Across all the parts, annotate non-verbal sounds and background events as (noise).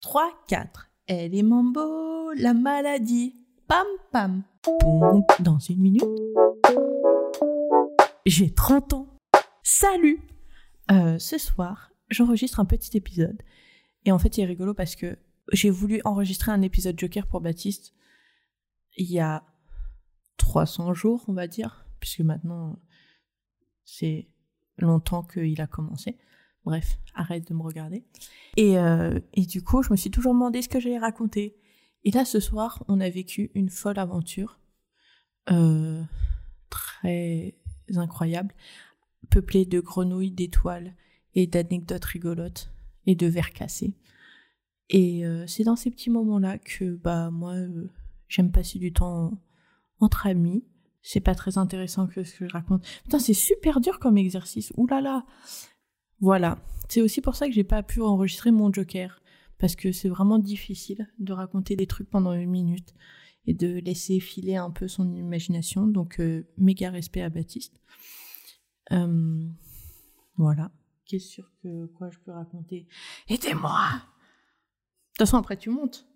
3, 4. Elle est mambo, la maladie. Pam, pam. Dans une minute. J'ai 30 ans. Salut Euh, Ce soir, j'enregistre un petit épisode. Et en fait, il est rigolo parce que j'ai voulu enregistrer un épisode Joker pour Baptiste il y a 300 jours, on va dire, puisque maintenant, c'est longtemps qu'il a commencé. Bref, arrête de me regarder. Et, euh, et du coup, je me suis toujours demandé ce que j'allais raconter. Et là, ce soir, on a vécu une folle aventure, euh, très incroyable, peuplée de grenouilles, d'étoiles et d'anecdotes rigolotes et de verres cassés. Et euh, c'est dans ces petits moments-là que, bah, moi, j'aime passer du temps entre amis. C'est pas très intéressant que ce que je raconte. Putain, c'est super dur comme exercice. Ouh là là. Voilà. C'est aussi pour ça que j'ai pas pu enregistrer mon Joker. Parce que c'est vraiment difficile de raconter des trucs pendant une minute et de laisser filer un peu son imagination. Donc, euh, méga respect à Baptiste. Euh, voilà. Qu'est-ce que quoi je peux raconter? Aidez-moi De toute façon, après, tu montes.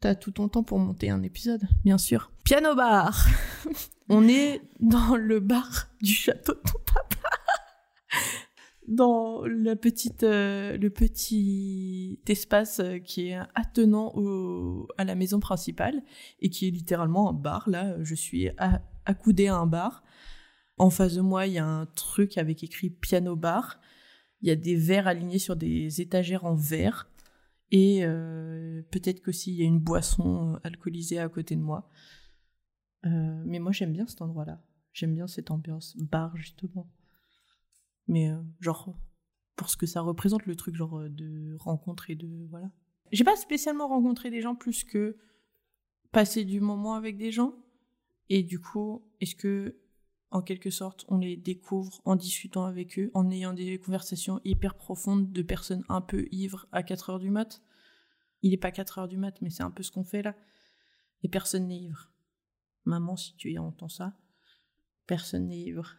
T'as tout ton temps pour monter un épisode, bien sûr. Piano bar (laughs) On est dans le bar du château de ton. Dans euh, le petit espace euh, qui est attenant à la maison principale et qui est littéralement un bar. Là, je suis accoudée à un bar. En face de moi, il y a un truc avec écrit piano bar. Il y a des verres alignés sur des étagères en verre. Et euh, peut-être qu'aussi il y a une boisson alcoolisée à côté de moi. Mais moi j'aime bien cet endroit-là. J'aime bien cette ambiance bar justement. Mais euh, genre pour ce que ça représente le truc genre euh, de rencontre et de voilà. J'ai pas spécialement rencontré des gens plus que passer du moment avec des gens. Et du coup, est-ce que en quelque sorte on les découvre en discutant avec eux, en ayant des conversations hyper profondes de personnes un peu ivres à 4 heures du mat? Il est pas 4 heures du mat, mais c'est un peu ce qu'on fait là. Et personne n'est ivre. Maman, si tu entends ça, personne n'est ivre.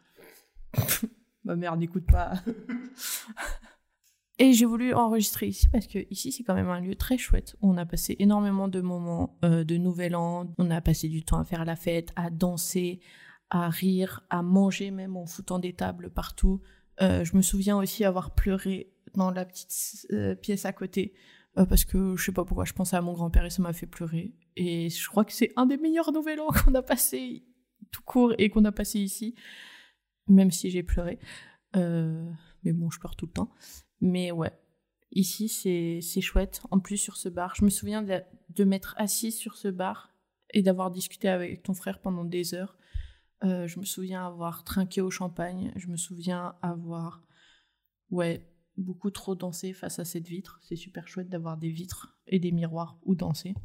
(laughs) Ma mère n'écoute pas. (laughs) Et j'ai voulu enregistrer ici parce que ici c'est quand même un lieu très chouette on a passé énormément de moments euh, de Nouvel An. On a passé du temps à faire la fête, à danser, à rire, à manger même en foutant des tables partout. Euh, je me souviens aussi avoir pleuré dans la petite euh, pièce à côté parce que je sais pas pourquoi je pensais à mon grand-père et ça m'a fait pleurer. Et je crois que c'est un des meilleurs Nouvel An (laughs) qu'on a passé tout court et qu'on a passé ici, même si j'ai pleuré. Euh, mais bon, je pleure tout le temps. Mais ouais, ici c'est chouette. En plus sur ce bar, je me souviens de, de m'être assise sur ce bar et d'avoir discuté avec ton frère pendant des heures. Euh, je me souviens avoir trinqué au champagne. Je me souviens avoir, ouais, beaucoup trop dansé face à cette vitre. C'est super chouette d'avoir des vitres et des miroirs où danser.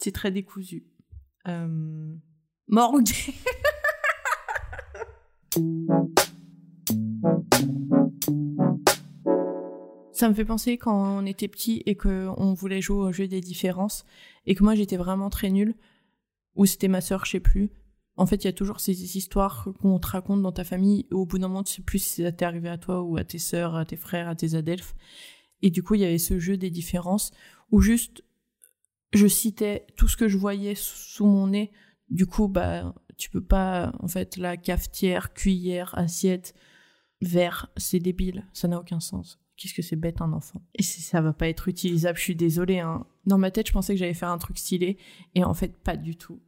C'est très décousu. Euh... Morgue (laughs) Ça me fait penser quand on était petit et qu'on voulait jouer au jeu des différences et que moi j'étais vraiment très nulle, ou c'était ma sœur, je sais plus. En fait, il y a toujours ces histoires qu'on te raconte dans ta famille et au bout d'un moment tu sais plus si ça t'est arrivé à toi ou à tes sœurs, à tes frères, à tes adelphes. Et du coup, il y avait ce jeu des différences où juste je citais tout ce que je voyais sous mon nez. Du coup, bah, tu peux pas, en fait, la cafetière, cuillère, assiette, verre, c'est débile, ça n'a aucun sens. Qu'est-ce que c'est bête un enfant? Et ça va pas être utilisable, je suis désolée. Hein. Dans ma tête, je pensais que j'allais faire un truc stylé, et en fait, pas du tout.